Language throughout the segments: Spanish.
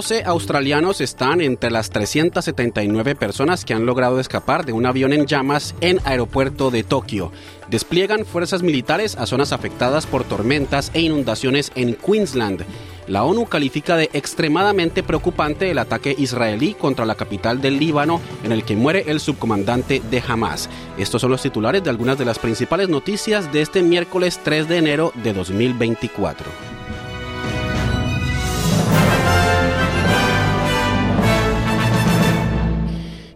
12 australianos están entre las 379 personas que han logrado escapar de un avión en llamas en aeropuerto de Tokio. Despliegan fuerzas militares a zonas afectadas por tormentas e inundaciones en Queensland. La ONU califica de extremadamente preocupante el ataque israelí contra la capital del Líbano en el que muere el subcomandante de Hamas. Estos son los titulares de algunas de las principales noticias de este miércoles 3 de enero de 2024.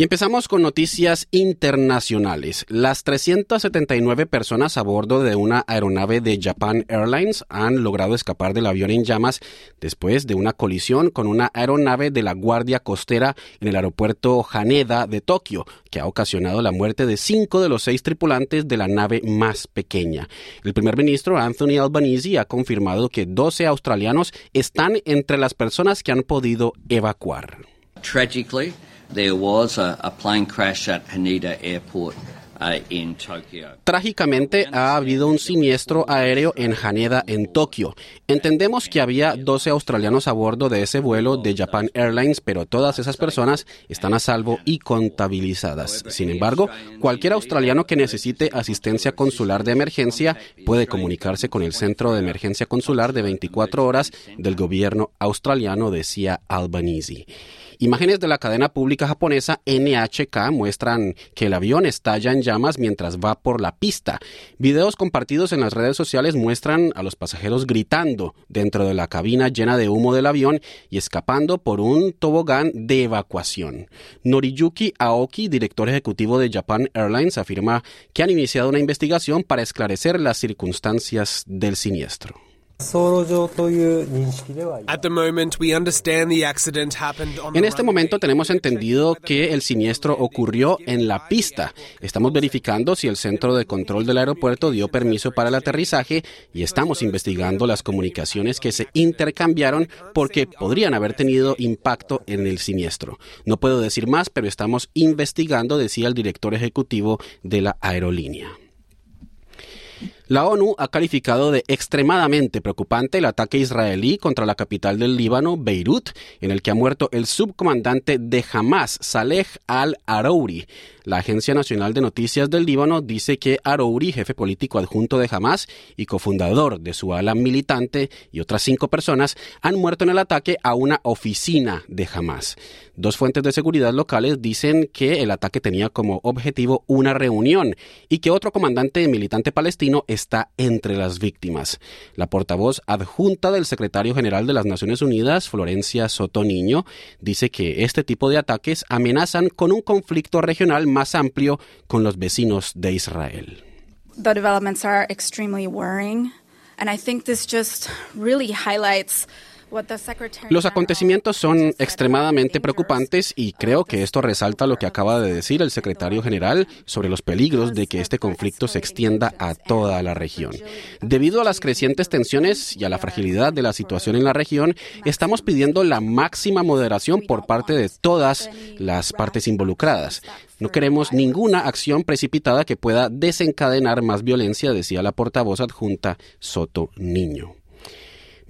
Y empezamos con noticias internacionales. Las 379 personas a bordo de una aeronave de Japan Airlines han logrado escapar del avión en llamas después de una colisión con una aeronave de la Guardia Costera en el aeropuerto Haneda de Tokio, que ha ocasionado la muerte de cinco de los seis tripulantes de la nave más pequeña. El primer ministro Anthony Albanese ha confirmado que 12 australianos están entre las personas que han podido evacuar. Tragically, Trágicamente ha habido un siniestro aéreo en Haneda, en Tokio. Entendemos que había 12 australianos a bordo de ese vuelo de Japan Airlines, pero todas esas personas están a salvo y contabilizadas. Sin embargo, cualquier australiano que necesite asistencia consular de emergencia puede comunicarse con el Centro de Emergencia Consular de 24 horas del gobierno australiano, decía Albanese. Imágenes de la cadena pública japonesa NHK muestran que el avión estalla en llamas mientras va por la pista. Videos compartidos en las redes sociales muestran a los pasajeros gritando dentro de la cabina llena de humo del avión y escapando por un tobogán de evacuación. Noriyuki Aoki, director ejecutivo de Japan Airlines, afirma que han iniciado una investigación para esclarecer las circunstancias del siniestro. En este momento tenemos entendido que el siniestro ocurrió en la pista. Estamos verificando si el centro de control del aeropuerto dio permiso para el aterrizaje y estamos investigando las comunicaciones que se intercambiaron porque podrían haber tenido impacto en el siniestro. No puedo decir más, pero estamos investigando, decía el director ejecutivo de la aerolínea. La ONU ha calificado de extremadamente preocupante el ataque israelí contra la capital del Líbano, Beirut, en el que ha muerto el subcomandante de Hamas, Saleh al-Arouri. La Agencia Nacional de Noticias del Líbano dice que Arouri, jefe político adjunto de Hamas y cofundador de su ala militante, y otras cinco personas han muerto en el ataque a una oficina de Hamas. Dos fuentes de seguridad locales dicen que el ataque tenía como objetivo una reunión y que otro comandante militante palestino está entre las víctimas. La portavoz adjunta del secretario general de las Naciones Unidas, Florencia Soto Niño, dice que este tipo de ataques amenazan con un conflicto regional más amplio con los vecinos de Israel. The developments are extremely worrying, and I think this just really los acontecimientos son extremadamente preocupantes y creo que esto resalta lo que acaba de decir el secretario general sobre los peligros de que este conflicto se extienda a toda la región. Debido a las crecientes tensiones y a la fragilidad de la situación en la región, estamos pidiendo la máxima moderación por parte de todas las partes involucradas. No queremos ninguna acción precipitada que pueda desencadenar más violencia, decía la portavoz adjunta Soto Niño.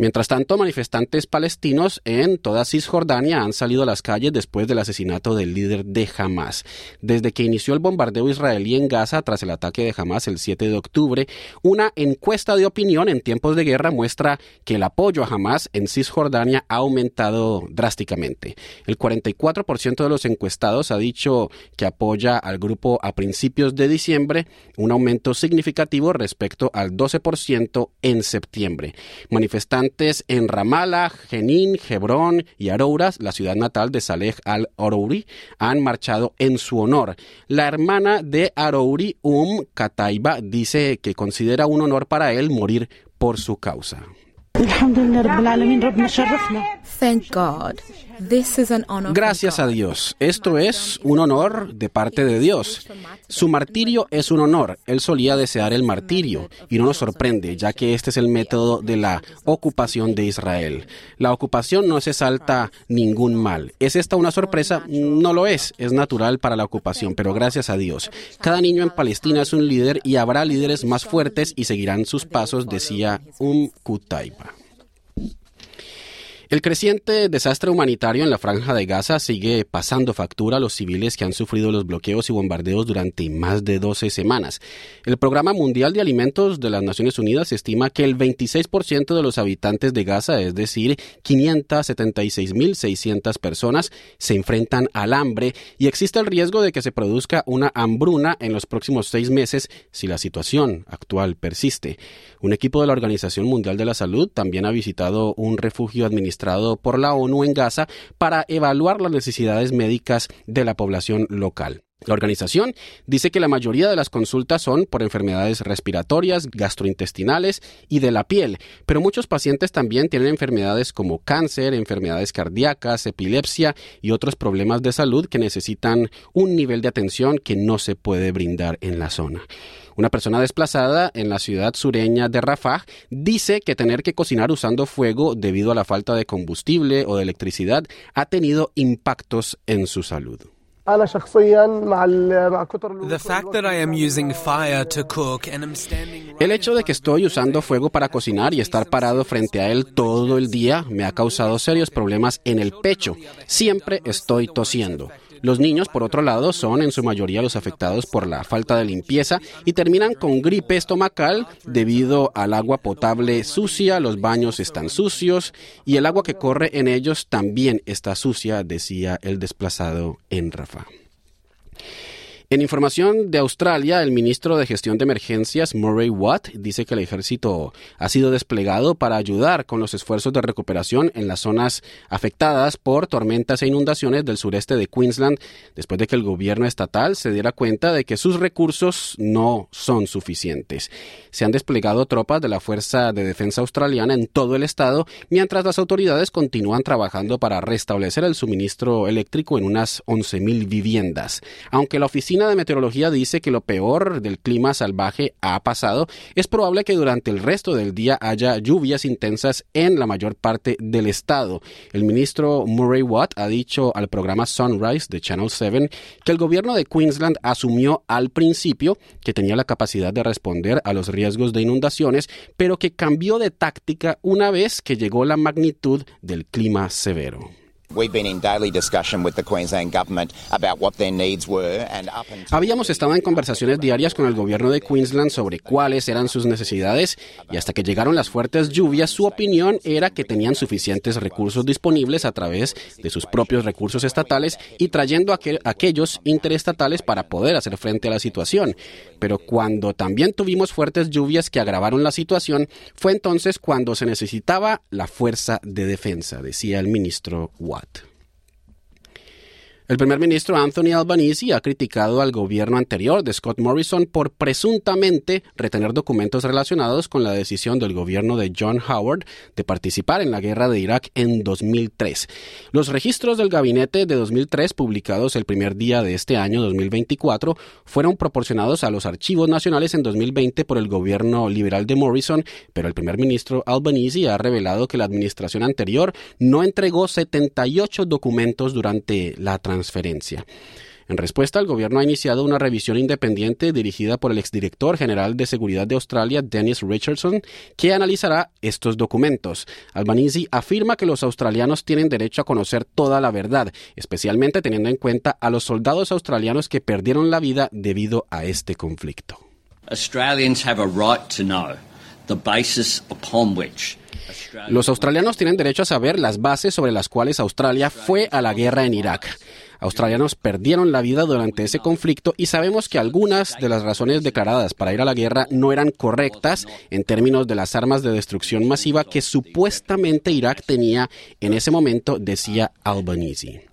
Mientras tanto, manifestantes palestinos en toda Cisjordania han salido a las calles después del asesinato del líder de Hamas. Desde que inició el bombardeo israelí en Gaza tras el ataque de Hamas el 7 de octubre, una encuesta de opinión en tiempos de guerra muestra que el apoyo a Hamas en Cisjordania ha aumentado drásticamente. El 44% de los encuestados ha dicho que apoya al grupo a principios de diciembre, un aumento significativo respecto al 12% en septiembre. Manifestantes en Ramallah, Jenin, Hebrón y Arouras, la ciudad natal de Saleh al-Arouri, han marchado en su honor. La hermana de Arouri, Um Kataiba, dice que considera un honor para él morir por su causa. Thank God. Gracias a Dios. Esto es un honor de parte de Dios. Su martirio es un honor. Él solía desear el martirio y no nos sorprende, ya que este es el método de la ocupación de Israel. La ocupación no se salta ningún mal. ¿Es esta una sorpresa? No lo es. Es natural para la ocupación, pero gracias a Dios. Cada niño en Palestina es un líder y habrá líderes más fuertes y seguirán sus pasos, decía Um Kutaiba. El creciente desastre humanitario en la franja de Gaza sigue pasando factura a los civiles que han sufrido los bloqueos y bombardeos durante más de 12 semanas. El Programa Mundial de Alimentos de las Naciones Unidas estima que el 26% de los habitantes de Gaza, es decir, 576.600 personas, se enfrentan al hambre y existe el riesgo de que se produzca una hambruna en los próximos seis meses si la situación actual persiste. Un equipo de la Organización Mundial de la Salud también ha visitado un refugio administrativo por la ONU en Gaza para evaluar las necesidades médicas de la población local. La organización dice que la mayoría de las consultas son por enfermedades respiratorias, gastrointestinales y de la piel, pero muchos pacientes también tienen enfermedades como cáncer, enfermedades cardíacas, epilepsia y otros problemas de salud que necesitan un nivel de atención que no se puede brindar en la zona. Una persona desplazada en la ciudad sureña de Rafah dice que tener que cocinar usando fuego debido a la falta de combustible o de electricidad ha tenido impactos en su salud. El hecho de que estoy usando fuego para cocinar y estar parado frente a él todo el día me ha causado serios problemas en el pecho. Siempre estoy tosiendo. Los niños, por otro lado, son en su mayoría los afectados por la falta de limpieza y terminan con gripe estomacal debido al agua potable sucia, los baños están sucios y el agua que corre en ellos también está sucia, decía el desplazado en Rafa. En información de Australia, el ministro de Gestión de Emergencias, Murray Watt, dice que el ejército ha sido desplegado para ayudar con los esfuerzos de recuperación en las zonas afectadas por tormentas e inundaciones del sureste de Queensland, después de que el gobierno estatal se diera cuenta de que sus recursos no son suficientes. Se han desplegado tropas de la Fuerza de Defensa Australiana en todo el estado, mientras las autoridades continúan trabajando para restablecer el suministro eléctrico en unas 11.000 viviendas. Aunque la oficina de Meteorología dice que lo peor del clima salvaje ha pasado, es probable que durante el resto del día haya lluvias intensas en la mayor parte del estado. El ministro Murray Watt ha dicho al programa Sunrise de Channel 7 que el gobierno de Queensland asumió al principio que tenía la capacidad de responder a los riesgos de inundaciones, pero que cambió de táctica una vez que llegó la magnitud del clima severo. Habíamos estado en conversaciones diarias con el gobierno de Queensland sobre cuáles eran sus necesidades y hasta que llegaron las fuertes lluvias, su opinión era que tenían suficientes recursos disponibles a través de sus propios recursos estatales y trayendo aquellos interestatales para poder hacer frente a la situación. Pero cuando también tuvimos fuertes lluvias que agravaron la situación, fue entonces cuando se necesitaba la fuerza de defensa, decía el ministro Watt. thought. El primer ministro Anthony Albanese ha criticado al gobierno anterior de Scott Morrison por presuntamente retener documentos relacionados con la decisión del gobierno de John Howard de participar en la guerra de Irak en 2003. Los registros del gabinete de 2003 publicados el primer día de este año 2024 fueron proporcionados a los archivos nacionales en 2020 por el gobierno liberal de Morrison, pero el primer ministro Albanese ha revelado que la administración anterior no entregó 78 documentos durante la transición transferencia. En respuesta, el gobierno ha iniciado una revisión independiente dirigida por el exdirector general de Seguridad de Australia, Dennis Richardson, que analizará estos documentos. Albanese afirma que los australianos tienen derecho a conocer toda la verdad, especialmente teniendo en cuenta a los soldados australianos que perdieron la vida debido a este conflicto. Los australianos tienen derecho a saber las bases sobre las cuales Australia fue a la guerra en Irak. Australianos perdieron la vida durante ese conflicto y sabemos que algunas de las razones declaradas para ir a la guerra no eran correctas en términos de las armas de destrucción masiva que supuestamente Irak tenía en ese momento, decía Albanese.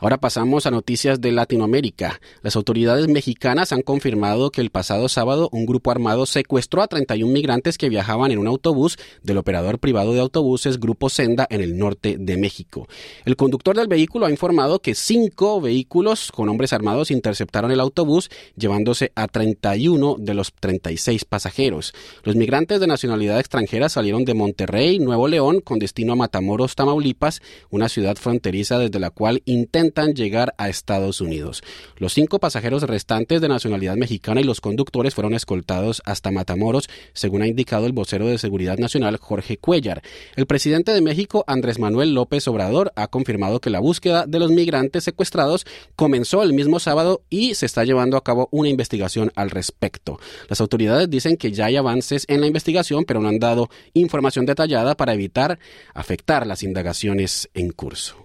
Ahora pasamos a noticias de Latinoamérica. Las autoridades mexicanas han confirmado que el pasado sábado un grupo armado secuestró a 31 migrantes que viajaban en un autobús del operador privado de autobuses Grupo Senda en el norte de México. El conductor del vehículo ha informado que cinco vehículos con hombres armados interceptaron el autobús, llevándose a 31 de los 36 pasajeros. Los migrantes de nacionalidad extranjera salieron de Monterrey, Nuevo León, con destino a Matamoros, Tamaulipas, una ciudad fronteriza desde la cual intentan llegar a Estados Unidos. Los cinco pasajeros restantes de nacionalidad mexicana y los conductores fueron escoltados hasta Matamoros, según ha indicado el vocero de Seguridad Nacional Jorge Cuellar. El presidente de México, Andrés Manuel López Obrador, ha confirmado que la búsqueda de los migrantes secuestrados comenzó el mismo sábado y se está llevando a cabo una investigación al respecto. Las autoridades dicen que ya hay avances en la investigación, pero no han dado información detallada para evitar afectar las indagaciones en curso.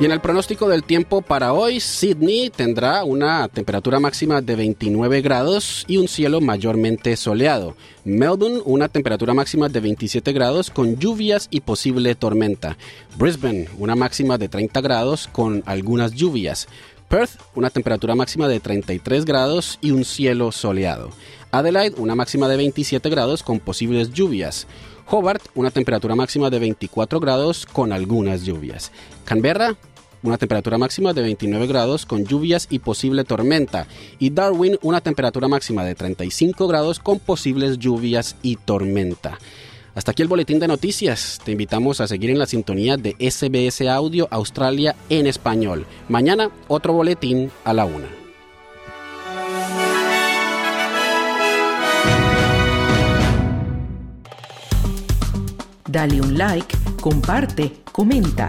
Y en el pronóstico del tiempo para hoy, Sydney tendrá una temperatura máxima de 29 grados y un cielo mayormente soleado. Melbourne, una temperatura máxima de 27 grados con lluvias y posible tormenta. Brisbane, una máxima de 30 grados con algunas lluvias. Perth, una temperatura máxima de 33 grados y un cielo soleado. Adelaide, una máxima de 27 grados con posibles lluvias. Hobart, una temperatura máxima de 24 grados con algunas lluvias. Canberra, una temperatura máxima de 29 grados con lluvias y posible tormenta. Y Darwin, una temperatura máxima de 35 grados con posibles lluvias y tormenta. Hasta aquí el boletín de noticias. Te invitamos a seguir en la sintonía de SBS Audio Australia en español. Mañana otro boletín a la una. Dale un like, comparte, comenta.